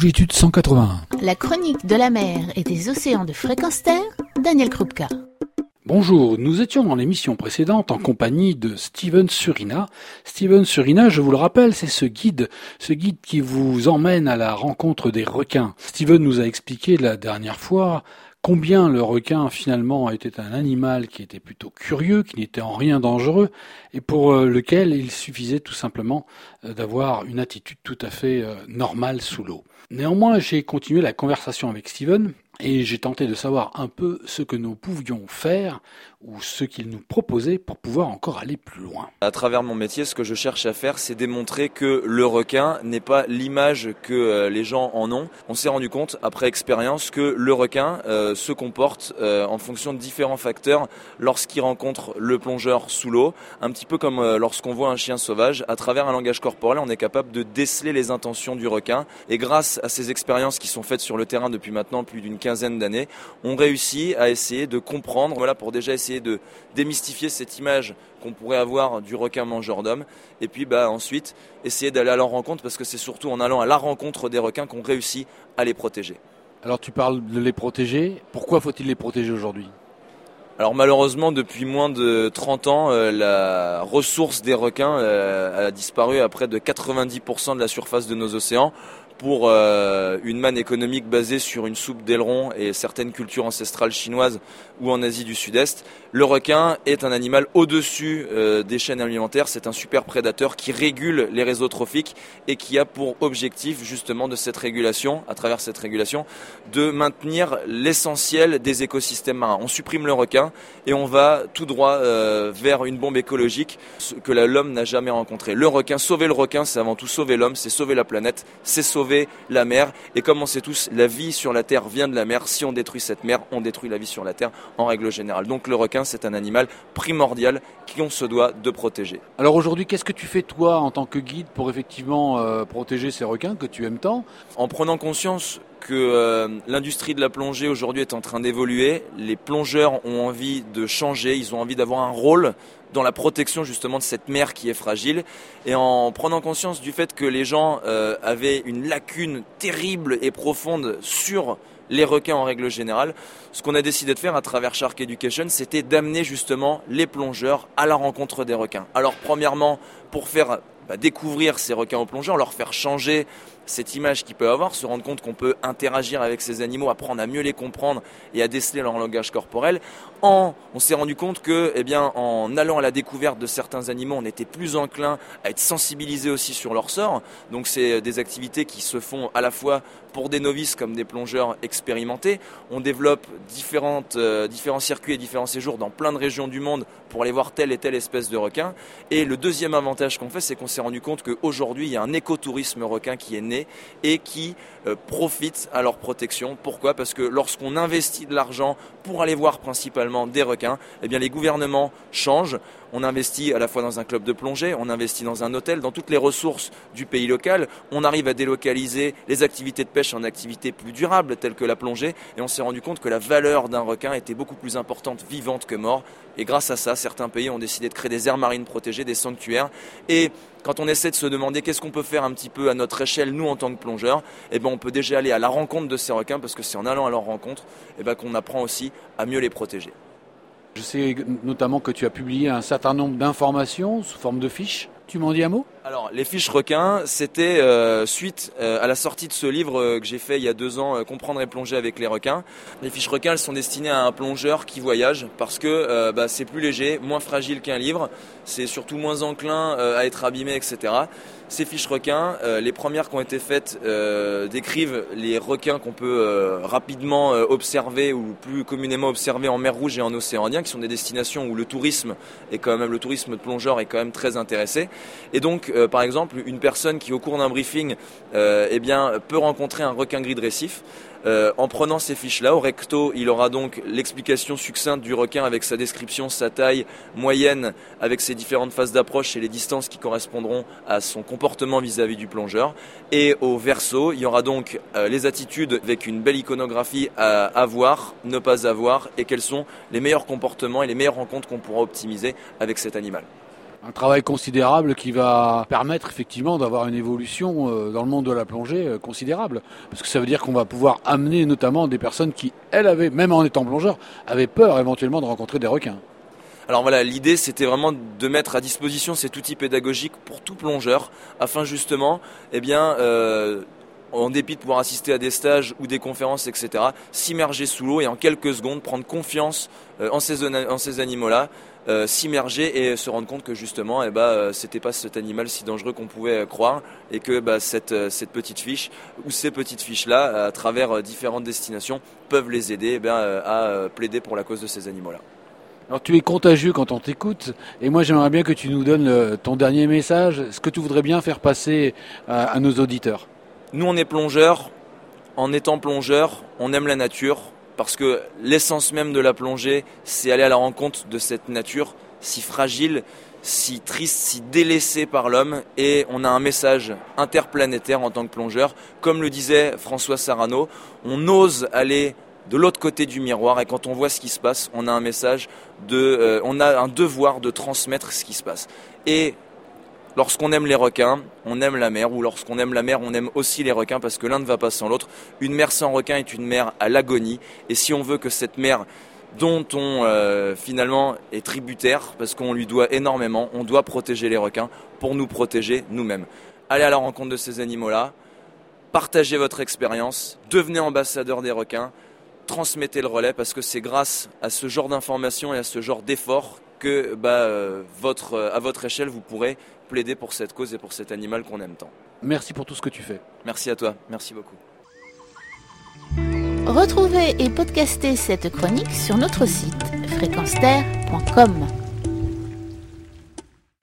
longitude 181. La chronique de la mer et des océans de fréquence terre, Daniel Krupka. Bonjour, nous étions dans l'émission précédente en compagnie de Steven Surina. Steven Surina, je vous le rappelle, c'est ce guide, ce guide qui vous emmène à la rencontre des requins. Steven nous a expliqué la dernière fois combien le requin finalement était un animal qui était plutôt curieux, qui n'était en rien dangereux, et pour euh, lequel il suffisait tout simplement euh, d'avoir une attitude tout à fait euh, normale sous l'eau. Néanmoins, j'ai continué la conversation avec Steven et j'ai tenté de savoir un peu ce que nous pouvions faire ou ce qu'il nous proposait pour pouvoir encore aller plus loin. À travers mon métier, ce que je cherche à faire, c'est démontrer que le requin n'est pas l'image que euh, les gens en ont. On s'est rendu compte, après expérience, que le requin euh, se comporte euh, en fonction de différents facteurs lorsqu'il rencontre le plongeur sous l'eau. Un petit peu comme lorsqu'on voit un chien sauvage, à travers un langage corporel, on est capable de déceler les intentions du requin. Et grâce à ces expériences qui sont faites sur le terrain depuis maintenant plus d'une quinzaine d'années, on réussit à essayer de comprendre, voilà, pour déjà essayer de démystifier cette image qu'on pourrait avoir du requin mangeur d'hommes. Et puis bah, ensuite, essayer d'aller à leur rencontre parce que c'est surtout en allant à la rencontre des requins qu'on réussit à les protéger. Alors tu parles de les protéger. Pourquoi faut-il les protéger aujourd'hui? Alors malheureusement, depuis moins de 30 ans, euh, la ressource des requins euh, a disparu à près de 90% de la surface de nos océans pour euh, une manne économique basée sur une soupe d'aileron et certaines cultures ancestrales chinoises ou en Asie du Sud-Est. Le requin est un animal au-dessus euh, des chaînes alimentaires. C'est un super prédateur qui régule les réseaux trophiques et qui a pour objectif justement de cette régulation, à travers cette régulation, de maintenir l'essentiel des écosystèmes marins. On supprime le requin et on va tout droit euh, vers une bombe écologique que l'homme n'a jamais rencontrée. Le requin, sauver le requin, c'est avant tout sauver l'homme, c'est sauver la planète, c'est sauver la mer. Et comme on sait tous, la vie sur la Terre vient de la mer. Si on détruit cette mer, on détruit la vie sur la Terre en règle générale. Donc le requin, c'est un animal primordial qu'on se doit de protéger. Alors aujourd'hui, qu'est-ce que tu fais toi en tant que guide pour effectivement euh, protéger ces requins que tu aimes tant? En prenant conscience que euh, l'industrie de la plongée aujourd'hui est en train d'évoluer. Les plongeurs ont envie de changer, ils ont envie d'avoir un rôle dans la protection justement de cette mer qui est fragile. Et en prenant conscience du fait que les gens euh, avaient une lacune terrible et profonde sur les requins en règle générale, ce qu'on a décidé de faire à travers Shark Education, c'était d'amener justement les plongeurs à la rencontre des requins. Alors premièrement, pour faire bah, découvrir ces requins aux plongeurs, leur faire changer cette image qu'ils peuvent avoir, se rendre compte qu'on peut interagir avec ces animaux, apprendre à mieux les comprendre et à déceler leur langage corporel. En, on s'est rendu compte que, eh bien, en allant à la découverte de certains animaux, on était plus enclin à être sensibilisé aussi sur leur sort. Donc, c'est des activités qui se font à la fois pour des novices comme des plongeurs expérimentés. On développe différentes, euh, différents circuits et différents séjours dans plein de régions du monde pour aller voir telle et telle espèce de requin. Et le deuxième avantage qu'on fait, c'est qu'on s'est rendu compte qu'aujourd'hui, il y a un écotourisme requin qui est né et qui euh, profitent à leur protection. Pourquoi? Parce que lorsqu'on investit de l'argent pour aller voir principalement des requins, eh les gouvernements changent. On investit à la fois dans un club de plongée, on investit dans un hôtel, dans toutes les ressources du pays local. On arrive à délocaliser les activités de pêche en activités plus durables telles que la plongée. Et on s'est rendu compte que la valeur d'un requin était beaucoup plus importante vivante que mort. Et grâce à ça, certains pays ont décidé de créer des aires marines protégées, des sanctuaires. Et quand on essaie de se demander qu'est-ce qu'on peut faire un petit peu à notre échelle, nous en tant que plongeurs, eh ben on peut déjà aller à la rencontre de ces requins parce que c'est en allant à leur rencontre eh ben qu'on apprend aussi à mieux les protéger. Je sais notamment que tu as publié un certain nombre d'informations sous forme de fiches. Tu m'en dis un mot? Alors, les fiches requins, c'était euh, suite euh, à la sortie de ce livre euh, que j'ai fait il y a deux ans, Comprendre et plonger avec les requins. Les fiches requins, elles sont destinées à un plongeur qui voyage parce que bah, c'est plus léger, moins fragile qu'un livre, c'est surtout moins enclin à être abîmé, etc. Ces fiches requins, les premières qui ont été faites décrivent les requins qu'on peut rapidement observer ou plus communément observer en mer Rouge et en océan Indien, qui sont des destinations où le tourisme est quand même le tourisme de plongeur est quand même très intéressé. Et donc, euh, par exemple, une personne qui, au cours d'un briefing, euh, eh bien, peut rencontrer un requin gris de récif, euh, en prenant ces fiches-là, au recto, il aura donc l'explication succincte du requin avec sa description, sa taille moyenne, avec ses différentes phases d'approche et les distances qui correspondront à son comportement vis-à-vis du plongeur. Et au verso, il y aura donc les attitudes avec une belle iconographie à avoir, ne pas avoir, et quels sont les meilleurs comportements et les meilleures rencontres qu'on pourra optimiser avec cet animal. Un travail considérable qui va permettre effectivement d'avoir une évolution euh, dans le monde de la plongée euh, considérable. Parce que ça veut dire qu'on va pouvoir amener notamment des personnes qui, elles, avaient, même en étant plongeurs, avaient peur éventuellement de rencontrer des requins. Alors voilà, l'idée c'était vraiment de mettre à disposition cet outil pédagogique pour tout plongeur, afin justement, eh bien, euh, en dépit de pouvoir assister à des stages ou des conférences, etc., s'immerger sous l'eau et en quelques secondes prendre confiance en ces animaux-là, euh, s'immerger et se rendre compte que justement, eh ben, c'était pas cet animal si dangereux qu'on pouvait croire et que bah, cette, cette petite fiche ou ces petites fiches-là, à travers différentes destinations, peuvent les aider eh ben, à plaider pour la cause de ces animaux-là. Alors tu es contagieux quand on t'écoute, et moi j'aimerais bien que tu nous donnes euh, ton dernier message, ce que tu voudrais bien faire passer à, nos auditeurs? Nous on est plongeurs, en étant plongeurs, on aime la nature, parce que l'essence même de la plongée, c'est aller à la rencontre de cette nature si fragile, si triste, si délaissée par l'homme, et on a un message interplanétaire en tant que plongeur. Comme le disait François Sarano, on ose aller de l'autre côté du miroir et quand on voit ce qui se passe, on a un message de, euh, on a un devoir de transmettre ce qui se passe. Et lorsqu'on aime les requins, on aime la mer, ou lorsqu'on aime la mer, on aime aussi les requins parce que l'un ne va pas sans l'autre. Une mer sans requins est une mer à l'agonie, et si on veut que cette mer dont on euh, finalement est tributaire parce qu'on lui doit énormément, on doit protéger les requins pour nous protéger nous-mêmes. Allez à la rencontre de ces animaux-là, partagez votre expérience, devenez ambassadeur des requins, transmettez le relais parce que c'est grâce à ce genre d'informations et à ce genre d'efforts que bah, euh, euh, à votre échelle, vous pourrez plaider pour cette cause et pour cet animal qu'on aime tant. Merci pour tout ce que tu fais. Merci à toi, merci beaucoup. Retrouvez et podcastez cette chronique sur notre site fréquenceterre.com.